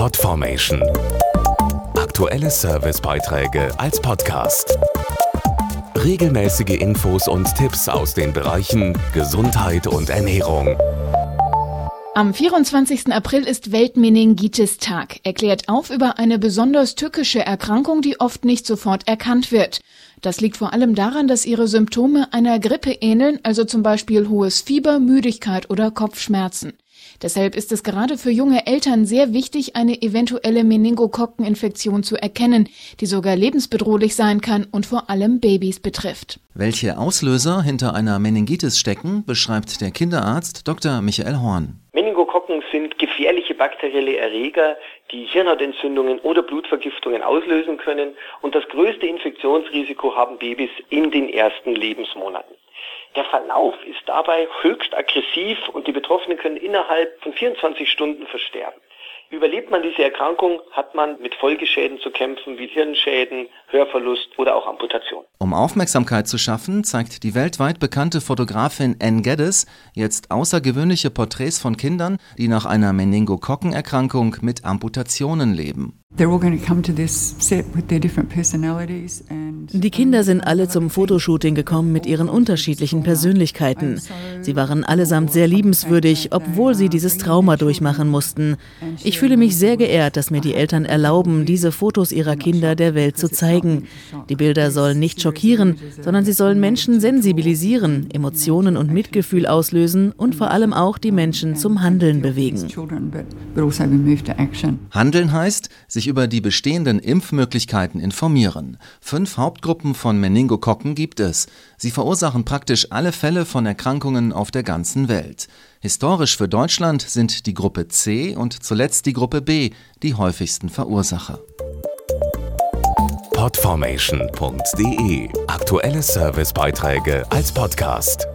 Podformation. Aktuelle Servicebeiträge als Podcast. Regelmäßige Infos und Tipps aus den Bereichen Gesundheit und Ernährung. Am 24. April ist Weltmeningitis-Tag. Erklärt auf über eine besonders tückische Erkrankung, die oft nicht sofort erkannt wird. Das liegt vor allem daran, dass ihre Symptome einer Grippe ähneln, also zum Beispiel hohes Fieber, Müdigkeit oder Kopfschmerzen. Deshalb ist es gerade für junge Eltern sehr wichtig, eine eventuelle Meningokokkeninfektion zu erkennen, die sogar lebensbedrohlich sein kann und vor allem Babys betrifft. Welche Auslöser hinter einer Meningitis stecken, beschreibt der Kinderarzt Dr. Michael Horn. Meningokokken sind gefährliche bakterielle Erreger, die Hirnhautentzündungen oder Blutvergiftungen auslösen können und das größte Infektionsrisiko haben Babys in den ersten Lebensmonaten. Der Verlauf ist dabei höchst aggressiv und die Betroffenen können innerhalb von 24 Stunden versterben. Überlebt man diese Erkrankung, hat man mit Folgeschäden zu kämpfen, wie Hirnschäden, Hörverlust oder auch Amputation. Um Aufmerksamkeit zu schaffen, zeigt die weltweit bekannte Fotografin Ann Geddes jetzt außergewöhnliche Porträts von Kindern, die nach einer Meningokokkenerkrankung mit Amputationen leben. Die Kinder sind alle zum Fotoshooting gekommen mit ihren unterschiedlichen Persönlichkeiten. Sie waren allesamt sehr liebenswürdig, obwohl sie dieses Trauma durchmachen mussten. Ich fühle mich sehr geehrt, dass mir die Eltern erlauben, diese Fotos ihrer Kinder der Welt zu zeigen. Die Bilder sollen nicht schockieren, sondern sie sollen Menschen sensibilisieren, Emotionen und Mitgefühl auslösen und vor allem auch die Menschen zum Handeln bewegen. Handeln heißt, sich über die bestehenden Impfmöglichkeiten informieren. Fünf Hauptgruppen von Meningokokken gibt es. Sie verursachen praktisch alle Fälle von Erkrankungen auf der ganzen Welt. Historisch für Deutschland sind die Gruppe C und zuletzt die Gruppe B die häufigsten Verursacher. Podformation.de Aktuelle Servicebeiträge als Podcast.